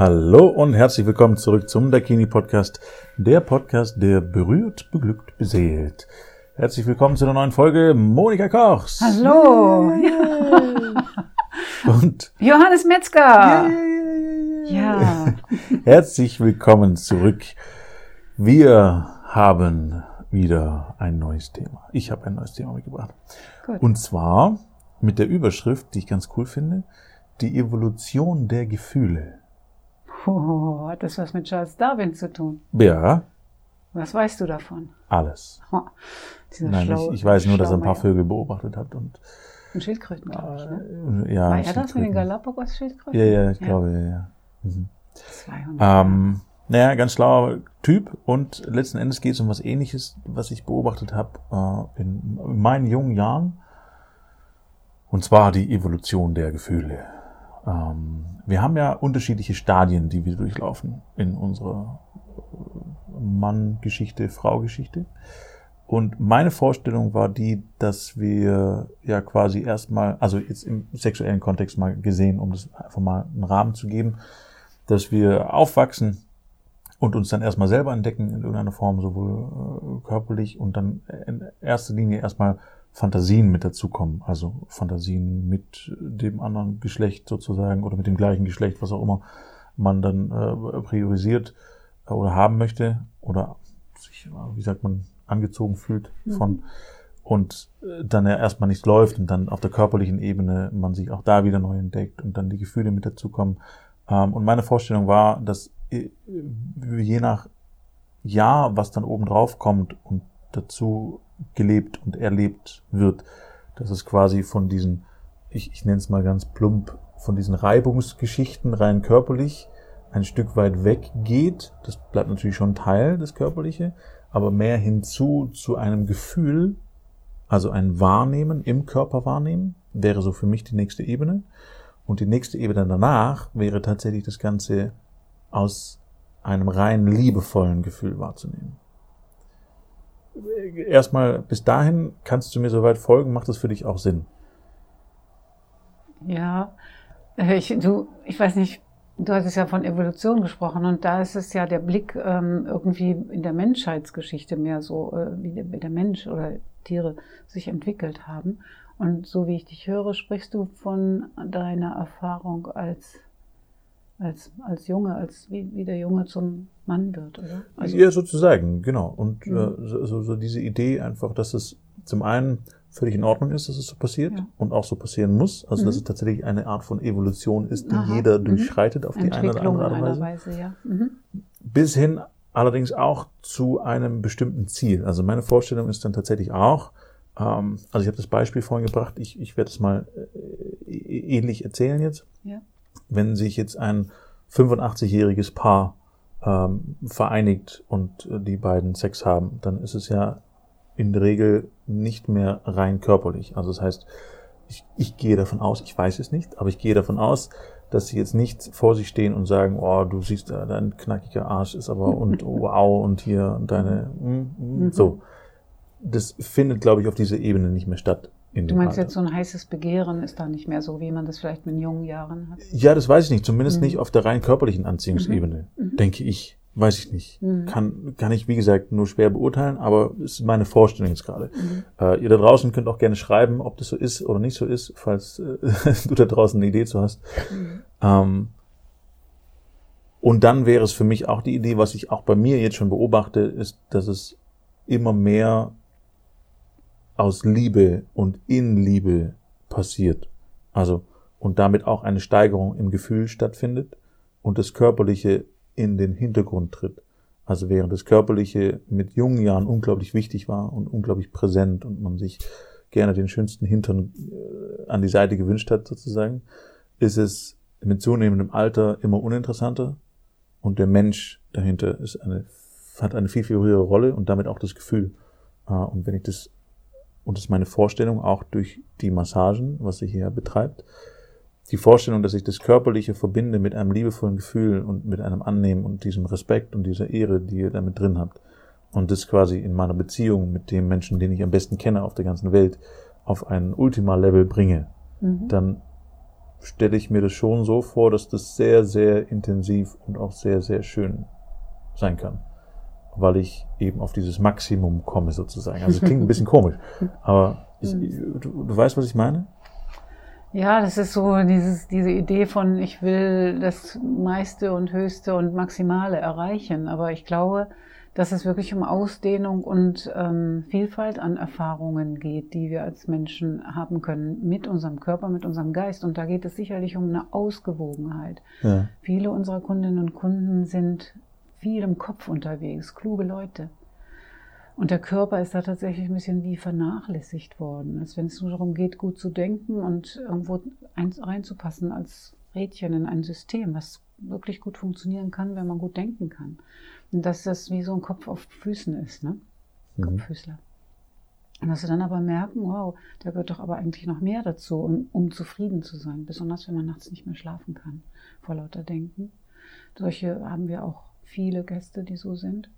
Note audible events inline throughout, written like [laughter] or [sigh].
Hallo und herzlich willkommen zurück zum Dakini Podcast, der Podcast, der berührt, beglückt, beseelt. Herzlich willkommen zu einer neuen Folge Monika Kochs. Hallo. [laughs] Und Johannes Metzger. Ja. [laughs] herzlich willkommen zurück. Wir haben wieder ein neues Thema. Ich habe ein neues Thema mitgebracht. Gut. Und zwar mit der Überschrift, die ich ganz cool finde, die Evolution der Gefühle. Oh, hat das was mit Charles Darwin zu tun? Ja, Was weißt du davon? alles. Dieser Nein, ich, schlaue- ich weiß nur, dass er ein paar. Vögel beobachtet hat und Und Schildkröten, glaube ich. Ne? äh, ja. War er das mit den Schildkröten. Galapagos-Schildkröten? Ja, ja, ich glaube, ja, ja. Mhm. 200. Ähm, naja, ganz schlauer Typ und letzten Endes geht es um was ähnliches, was ich beobachtet habe äh, in meinen jungen Jahren. Und zwar die Evolution der Gefühle. Ähm, wir haben ja unterschiedliche Stadien, die wir durchlaufen in unserer äh, Mann-Geschichte, Frau-Geschichte. Und meine Vorstellung war die, dass wir ja quasi erstmal, also jetzt im sexuellen Kontext mal gesehen, um das einfach mal einen Rahmen zu geben, dass wir aufwachsen und uns dann erstmal selber entdecken in irgendeiner Form, sowohl äh, körperlich und dann in erster Linie erstmal Fantasien mit dazukommen. Also Fantasien mit dem anderen Geschlecht sozusagen oder mit dem gleichen Geschlecht, was auch immer man dann äh, priorisiert äh, oder haben möchte oder sich, äh, wie sagt man, angezogen fühlt von und äh, dann ja erstmal nichts läuft und dann auf der körperlichen Ebene man sich auch da wieder neu entdeckt und dann die Gefühle mit dazukommen. Ähm, und meine Vorstellung war, dass je nach Jahr, was dann oben drauf kommt und dazu gelebt und erlebt wird, dass es quasi von diesen, ich, ich nenne es mal ganz plump, von diesen Reibungsgeschichten rein körperlich ein Stück weit weggeht. Das bleibt natürlich schon Teil des Körperliche, aber mehr hinzu zu einem Gefühl, also ein Wahrnehmen im Körper wahrnehmen, wäre so für mich die nächste Ebene. Und die nächste Ebene danach wäre tatsächlich das Ganze aus einem rein liebevollen Gefühl wahrzunehmen. Erstmal bis dahin kannst du mir soweit folgen, macht das für dich auch Sinn? Ja, äh, ich, du, ich weiß nicht, du hattest ja von Evolution gesprochen und da ist es ja der Blick ähm, irgendwie in der Menschheitsgeschichte mehr so, äh, wie der, wie der Mensch oder Tiere sich entwickelt haben. Und so wie ich dich höre, sprichst du von deiner Erfahrung als, als, als Junge, als wie, wie der Junge zum Mann wird, oder? Also, ja, sozusagen, genau. Und Mhm. äh, so, so, so diese Idee einfach, dass es zum einen völlig in Ordnung ist, dass es so passiert Ja. und auch so passieren muss. Also dass Mhm. es tatsächlich eine Art von Evolution ist, die Aha, jeder mhm. durchschreitet auf die eine oder andere in Art und Weise. Weise, ja. Mhm. bis hin allerdings auch zu einem bestimmten Ziel. Also meine Vorstellung ist dann tatsächlich auch, ähm, also ich habe das Beispiel vorhin gebracht, ich, ich werde es mal äh, ähnlich erzählen jetzt. Ja. Wenn sich jetzt ein 85-jähriges Paar ähm, vereinigt und äh, die beiden Sex haben, dann ist es ja in der Regel nicht mehr rein körperlich. Also das heißt, ich, ich gehe davon aus, ich weiß es nicht, aber ich gehe davon aus, dass sie jetzt nicht vor sich stehen und sagen, oh, du siehst, äh, dein knackiger Arsch ist aber und oh, [laughs] wow und hier deine, mm, mm, so. Das findet, glaube ich, auf dieser Ebene nicht mehr statt. Du meinst Alter. jetzt so ein heißes Begehren ist da nicht mehr so, wie man das vielleicht in jungen Jahren hat? Ja, das weiß ich nicht. Zumindest Mhm. nicht auf der rein körperlichen Anziehungsebene, Mhm. denke ich. Weiß ich nicht. Mhm. Kann, kann ich, wie gesagt, nur schwer beurteilen, aber es ist meine Vorstellung jetzt gerade. Mhm. Äh, ihr da draußen könnt auch gerne schreiben, ob das so ist oder nicht so ist, falls äh, [laughs] du da draußen eine Idee zu hast. Mhm. Ähm, und dann wäre es für mich auch die Idee, was ich auch bei mir jetzt schon beobachte, ist, dass es immer mehr aus Liebe und in Liebe passiert. Also, und damit auch eine Steigerung im Gefühl stattfindet und das Körperliche in den Hintergrund tritt. Also während das Körperliche mit jungen Jahren unglaublich wichtig war und unglaublich präsent und man sich gerne den schönsten Hintern äh, an die Seite gewünscht hat, sozusagen, ist es mit zunehmendem Alter immer uninteressanter und der Mensch dahinter ist eine, hat eine viel, viel höhere Rolle und damit auch das Gefühl. Äh, Und wenn ich das, und das ist meine Vorstellung auch durch die Massagen, was sie hier betreibt, die Vorstellung, dass ich das Körperliche verbinde mit einem liebevollen Gefühl und mit einem Annehmen und diesem Respekt und dieser Ehre, die ihr damit drin habt. Und das quasi in meiner Beziehung mit dem Menschen, den ich am besten kenne auf der ganzen Welt, auf ein Ultima-Level bringe, Mhm. dann stelle ich mir das schon so vor, dass das sehr, sehr intensiv und auch sehr, sehr schön sein kann. Weil ich eben auf dieses Maximum komme sozusagen. Also klingt ein bisschen komisch, [laughs] aber ich, du, du weißt, was ich meine? Ja, das ist so dieses, diese Idee von, ich will das meiste und höchste und maximale erreichen. Aber ich glaube, dass es wirklich um Ausdehnung und ähm, Vielfalt an Erfahrungen geht, die wir als Menschen haben können mit unserem Körper, mit unserem Geist. Und da geht es sicherlich um eine Ausgewogenheit. Ja. Viele unserer Kundinnen und Kunden sind viel im Kopf unterwegs, kluge Leute. Und der Körper ist da tatsächlich ein bisschen wie vernachlässigt worden, als wenn es nur darum geht, gut zu denken und irgendwo reinzupassen als Rädchen in ein System, was wirklich gut funktionieren kann, wenn man gut denken kann. Und dass das wie so ein Kopf auf Füßen ist, ne? Mhm. Kopffüßler. Und dass sie dann aber merken, wow, da gehört doch aber eigentlich noch mehr dazu, um, um zufrieden zu sein, besonders wenn man nachts nicht mehr schlafen kann vor lauter Denken. Solche haben wir auch viele Gäste, die so sind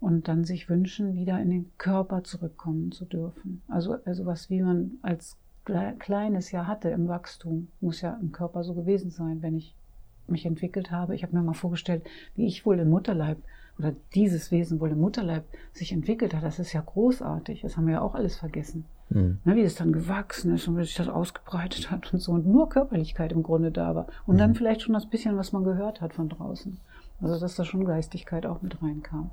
und dann sich wünschen, wieder in den Körper zurückkommen zu dürfen. Also, also was wie man als Kleines ja hatte im Wachstum, muss ja im Körper so gewesen sein, wenn ich mich entwickelt habe. Ich habe mir mal vorgestellt, wie ich wohl im Mutterleib oder dieses Wesen wohl im Mutterleib sich entwickelt hat. Das ist ja großartig. Das haben wir ja auch alles vergessen. Mhm. Ne, wie es dann gewachsen ist und wie sich das ausgebreitet hat und so. Und nur Körperlichkeit im Grunde da war. Und mhm. dann vielleicht schon das bisschen, was man gehört hat von draußen. Also dass da schon Geistigkeit auch mit reinkam.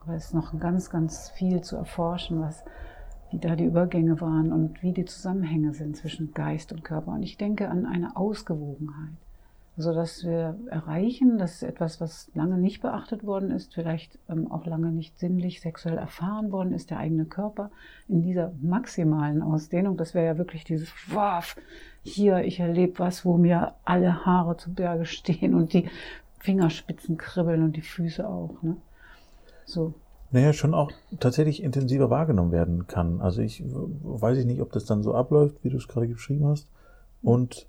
Aber es ist noch ganz, ganz viel zu erforschen, was, wie da die Übergänge waren und wie die Zusammenhänge sind zwischen Geist und Körper. Und ich denke an eine Ausgewogenheit. Also, dass wir erreichen, dass etwas, was lange nicht beachtet worden ist, vielleicht ähm, auch lange nicht sinnlich sexuell erfahren worden ist, der eigene Körper, in dieser maximalen Ausdehnung, das wäre ja wirklich dieses, wow, hier, ich erlebe was, wo mir alle Haare zu Berge stehen und die Fingerspitzen kribbeln und die Füße auch. Ne? So. Naja, schon auch tatsächlich intensiver wahrgenommen werden kann. Also ich weiß ich nicht, ob das dann so abläuft, wie du es gerade geschrieben hast. Und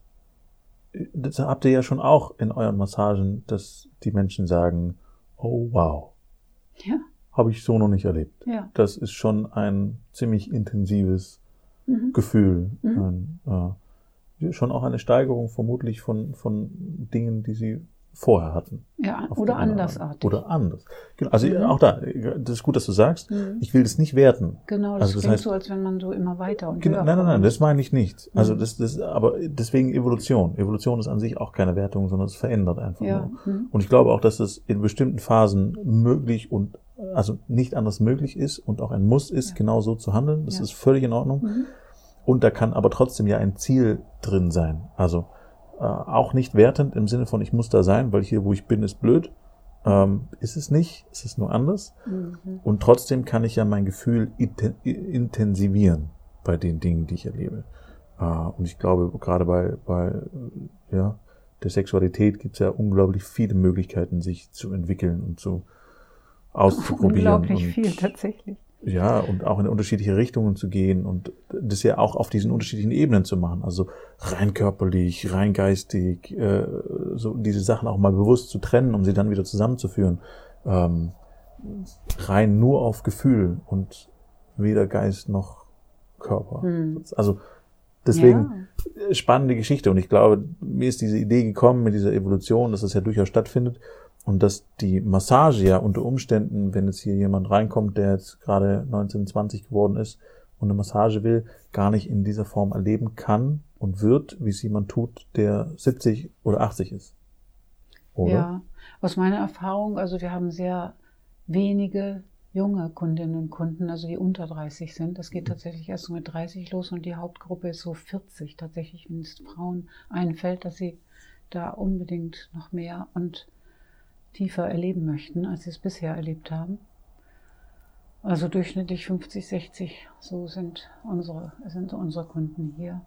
das habt ihr ja schon auch in euren Massagen, dass die Menschen sagen, oh wow. Ja. Habe ich so noch nicht erlebt. Ja. Das ist schon ein ziemlich intensives mhm. Gefühl. Mhm. Ein, äh, schon auch eine Steigerung vermutlich von, von Dingen, die sie vorher hatten. Ja, oder andersartig. Oder anders. Genau. Also mhm. auch da, das ist gut, dass du sagst, mhm. ich will das nicht werten. Genau, das, also das klingt heißt, so, als wenn man so immer weiter und genau, Nein, nein, nein, das meine ich nicht. Mhm. Also das, das, aber deswegen Evolution. Evolution ist an sich auch keine Wertung, sondern es verändert einfach ja. nur. Mhm. Und ich glaube auch, dass es in bestimmten Phasen möglich und also nicht anders möglich ist und auch ein Muss ist, ja. genau so zu handeln. Das ja. ist völlig in Ordnung. Mhm. Und da kann aber trotzdem ja ein Ziel drin sein. Also äh, auch nicht wertend im Sinne von, ich muss da sein, weil hier, wo ich bin, ist blöd. Ähm, ist es nicht, ist es nur anders. Mhm. Und trotzdem kann ich ja mein Gefühl intensivieren bei den Dingen, die ich erlebe. Äh, und ich glaube, gerade bei, bei ja, der Sexualität gibt es ja unglaublich viele Möglichkeiten, sich zu entwickeln und zu auszuprobieren. Unglaublich viel tatsächlich. Ja, und auch in unterschiedliche Richtungen zu gehen und das ja auch auf diesen unterschiedlichen Ebenen zu machen. Also rein körperlich, rein geistig, äh, so diese Sachen auch mal bewusst zu trennen, um sie dann wieder zusammenzuführen. Ähm, rein nur auf Gefühl und weder Geist noch Körper. Hm. Also deswegen ja. spannende Geschichte. Und ich glaube, mir ist diese Idee gekommen mit dieser Evolution, dass das ja durchaus stattfindet und dass die Massage ja unter Umständen, wenn jetzt hier jemand reinkommt, der jetzt gerade 19, 20 geworden ist und eine Massage will, gar nicht in dieser Form erleben kann und wird, wie es jemand tut, der 70 oder 80 ist. Oder? Ja, aus meiner Erfahrung, also wir haben sehr wenige junge Kundinnen und Kunden, also die unter 30 sind. Das geht tatsächlich erst mit 30 los und die Hauptgruppe ist so 40 tatsächlich, wenn es Frauen einfällt, dass sie da unbedingt noch mehr und tiefer erleben möchten, als sie es bisher erlebt haben. Also durchschnittlich 50, 60, so sind unsere, sind unsere Kunden hier.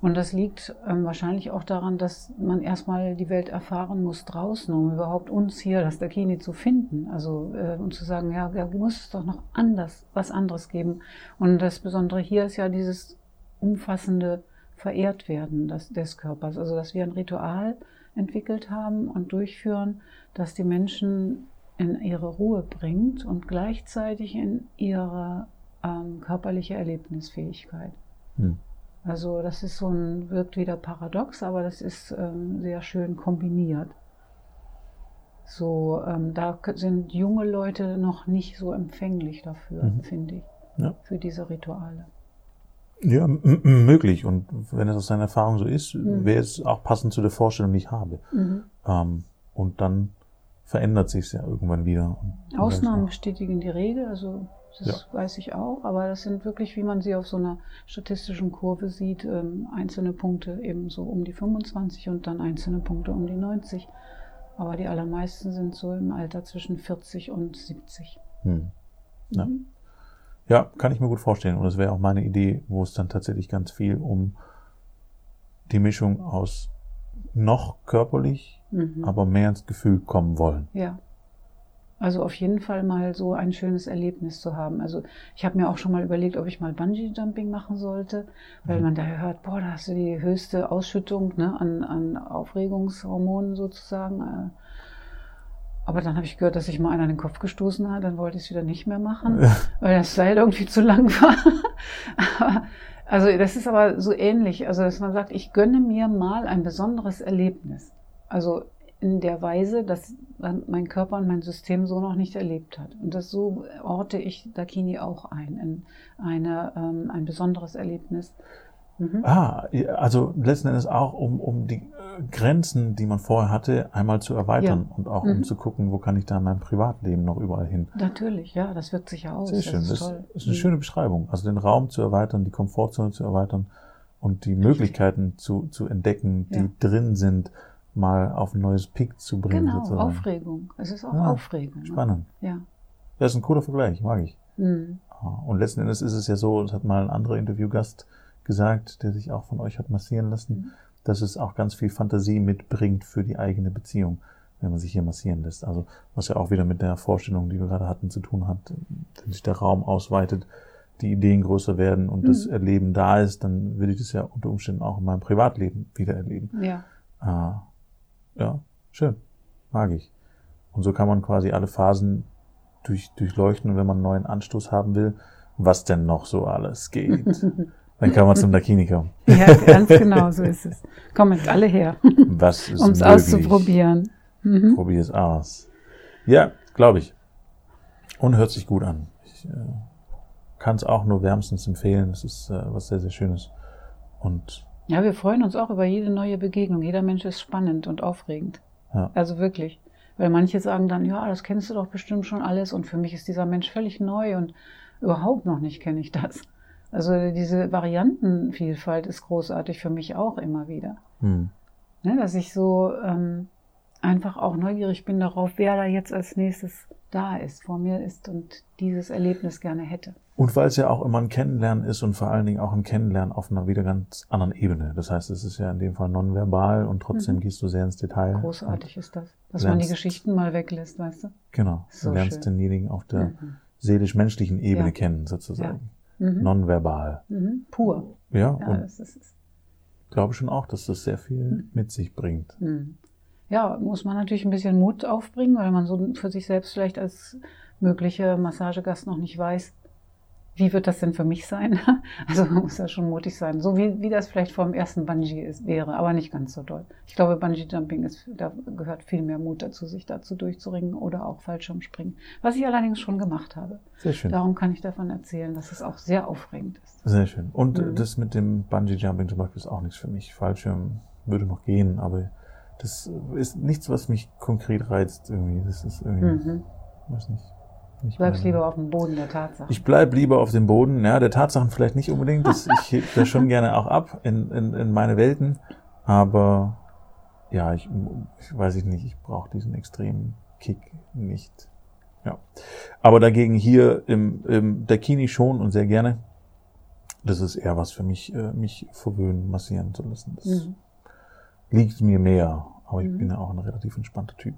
Und das liegt ähm, wahrscheinlich auch daran, dass man erstmal die Welt erfahren muss draußen, um überhaupt uns hier, das Dakini, zu finden. Also äh, um zu sagen, ja, da muss es doch noch anders, was anderes geben. Und das Besondere hier ist ja dieses umfassende Verehrtwerden des, des Körpers. Also dass wir ein Ritual entwickelt haben und durchführen, das die Menschen in ihre Ruhe bringt und gleichzeitig in ihre ähm, körperliche Erlebnisfähigkeit. Hm. Also das ist so ein, wirkt wieder paradox, aber das ist ähm, sehr schön kombiniert. So, ähm, da sind junge Leute noch nicht so empfänglich dafür, Mhm. finde ich, Ja. für diese Rituale. Ja, möglich. Und wenn es aus deiner Erfahrung so ist, Mhm. wäre es auch passend zu der Vorstellung, die ich habe. Mhm. Ähm, und dann verändert sich es ja irgendwann wieder. Ausnahmen bestätigen die Regel, also das Ja. weiß ich auch, aber das sind wirklich, wie man sie auf so einer statistischen Kurve sieht, ähm, einzelne Punkte eben so um die 25 und dann einzelne Punkte um die 90. Aber die allermeisten sind so im Alter zwischen 40 und 70. Hm. Ja. Mhm. Ja, kann ich mir gut vorstellen. Und das wäre auch meine Idee, wo es dann tatsächlich ganz viel um die Mischung aus noch körperlich, Mhm. aber mehr ins Gefühl kommen wollen. Ja. Also auf jeden Fall mal so ein schönes Erlebnis zu haben. Also ich habe mir auch schon mal überlegt, ob ich mal Bungee-Jumping machen sollte, weil Mhm. man da hört, boah, da hast du die höchste Ausschüttung ne, an, an Aufregungshormonen sozusagen. äh. Aber dann habe ich gehört, dass sich mal einer in den Kopf gestoßen hat, dann wollte ich es wieder nicht mehr machen, [laughs] weil das Seil irgendwie zu lang war. [laughs] Aber, also das ist aber so ähnlich, also dass man sagt, ich gönne mir mal ein besonderes Erlebnis. Also in der Weise, dass mein Körper und mein System so noch nicht erlebt hat. Und das so orte ich Dakini auch ein, in eine, ähm, ein besonderes Erlebnis. Mhm. Ah, ja, also letzten Endes auch, um, um die äh, Grenzen, die man vorher hatte, einmal zu erweitern und auch um Mhm. zu gucken, wo kann ich da in meinem Privatleben noch überall hin. Natürlich, ja, das wirkt sich ja aus. Sehr schön, Das das ist toll. ist eine Mhm. schöne Beschreibung. Also den Raum zu erweitern, die Komfortzone zu erweitern und die Möglichkeiten zu, zu entdecken, die Ja. drin sind, mal auf ein neues Peak zu bringen. Genau, sozusagen. Aufregung. Es ist auch Ja, Aufregung. ne? Spannend. Ja. Das ist ein cooler Vergleich, mag ich. Mhm. Ah, Und letzten Endes ist es ja so, das hat mal ein anderer Interviewgast gesagt, der sich auch von euch hat massieren lassen, Mhm. dass es auch ganz viel Fantasie mitbringt für die eigene Beziehung, wenn man sich hier massieren lässt. Also was ja auch wieder mit der Vorstellung, die wir gerade hatten, zu tun hat, wenn sich der Raum ausweitet, die Ideen größer werden und das Mhm. Erleben da ist, dann will ich das ja unter Umständen auch in meinem Privatleben wieder erleben. Ja. Ah, ja, schön. Mag ich. Und so kann man quasi alle Phasen durch, durchleuchten. Wenn man einen neuen Anstoß haben will, was denn noch so alles geht, [laughs] dann kann man zum Dakini kommen. [laughs] ja, ganz genau, so ist es. Kommt alle her, [laughs] Was ist um es möglich? auszuprobieren. Mhm. Probier es aus. Ja, glaube ich. Und hört sich gut an. Ich äh, kann es auch nur wärmstens empfehlen. Es ist äh, was sehr, sehr Schönes. Und Ja, wir freuen uns auch über jede neue Begegnung. Jeder Mensch ist spannend und aufregend. Ja. Also wirklich. Weil manche sagen dann, ja, das kennst du doch bestimmt schon alles und für mich ist dieser Mensch völlig neu und überhaupt noch nicht kenne ich das. Also diese Variantenvielfalt ist großartig für mich auch immer wieder. hm, Ne, dass ich so ähm, einfach auch neugierig bin darauf, wer da jetzt als nächstes da ist, vor mir ist und dieses Erlebnis gerne hätte. Und weil es ja auch immer ein Kennenlernen ist und vor allen Dingen auch ein Kennenlernen auf einer wieder ganz anderen Ebene. Das heißt, es ist ja in dem Fall nonverbal und trotzdem Mhm. gehst du sehr ins Detail. Großartig ist das. Dass man die lernst- Geschichten mal weglässt, weißt du? Genau. So du lernst schön. denjenigen auf der Mhm. seelisch-menschlichen Ebene Ja. kennen, sozusagen. Mhm. Nonverbal. Mhm. Pur. Ja, Ja, und das ist es. glaube schon auch, dass das sehr viel Mhm. mit sich bringt. Mhm. Ja, muss man natürlich ein bisschen Mut aufbringen, weil man so für sich selbst vielleicht als mögliche Massagegast noch nicht weiß, wie wird das denn für mich sein? [laughs] Also man muss ja schon mutig sein, so wie, wie das vielleicht vor dem ersten Bungee ist, wäre, aber nicht ganz so doll. Ich glaube, Bungee-Jumping ist, da gehört viel mehr Mut dazu, sich dazu durchzuringen oder auch Fallschirmspringen, was ich allerdings schon gemacht habe. Sehr schön. Darum kann ich davon erzählen, dass es auch sehr aufregend ist. Sehr schön. Und Mhm. das mit dem Bungee-Jumping zum Beispiel ist auch nichts für mich. Fallschirm würde noch gehen, aber das ist nichts, was mich konkret reizt irgendwie. Das ist irgendwie, Mhm. weiß nicht. Nicht Bleibst meine- lieber auf dem Boden der Tatsache. Ich bleib lieber auf dem Boden, ja, der Tatsachen vielleicht nicht unbedingt. Das, [laughs] ich heb das schon gerne auch ab in, in, in meine Welten. Aber ja, ich, ich weiß ich nicht, ich brauche diesen extremen Kick nicht. Ja. Aber dagegen hier im, im Dakini schon und sehr gerne. Das ist eher was für mich, äh, mich verwöhnen, massieren zu lassen. Das Mhm. liegt mir mehr. Aber ich Mhm. bin ja auch ein relativ entspannter Typ.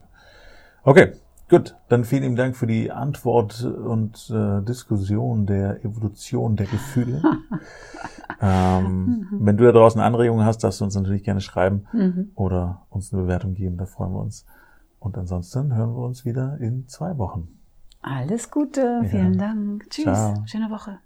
Okay, gut. Dann vielen lieben Dank für die Antwort und äh, Diskussion der Evolution der Gefühle. [laughs] ähm, wenn du da draußen Anregungen hast, darfst du uns natürlich gerne schreiben Mhm. oder uns eine Bewertung geben. Da freuen wir uns. Und ansonsten hören wir uns wieder in zwei Wochen. Alles Gute, Ja. vielen Dank. Tschüss, Ciao. schöne Woche.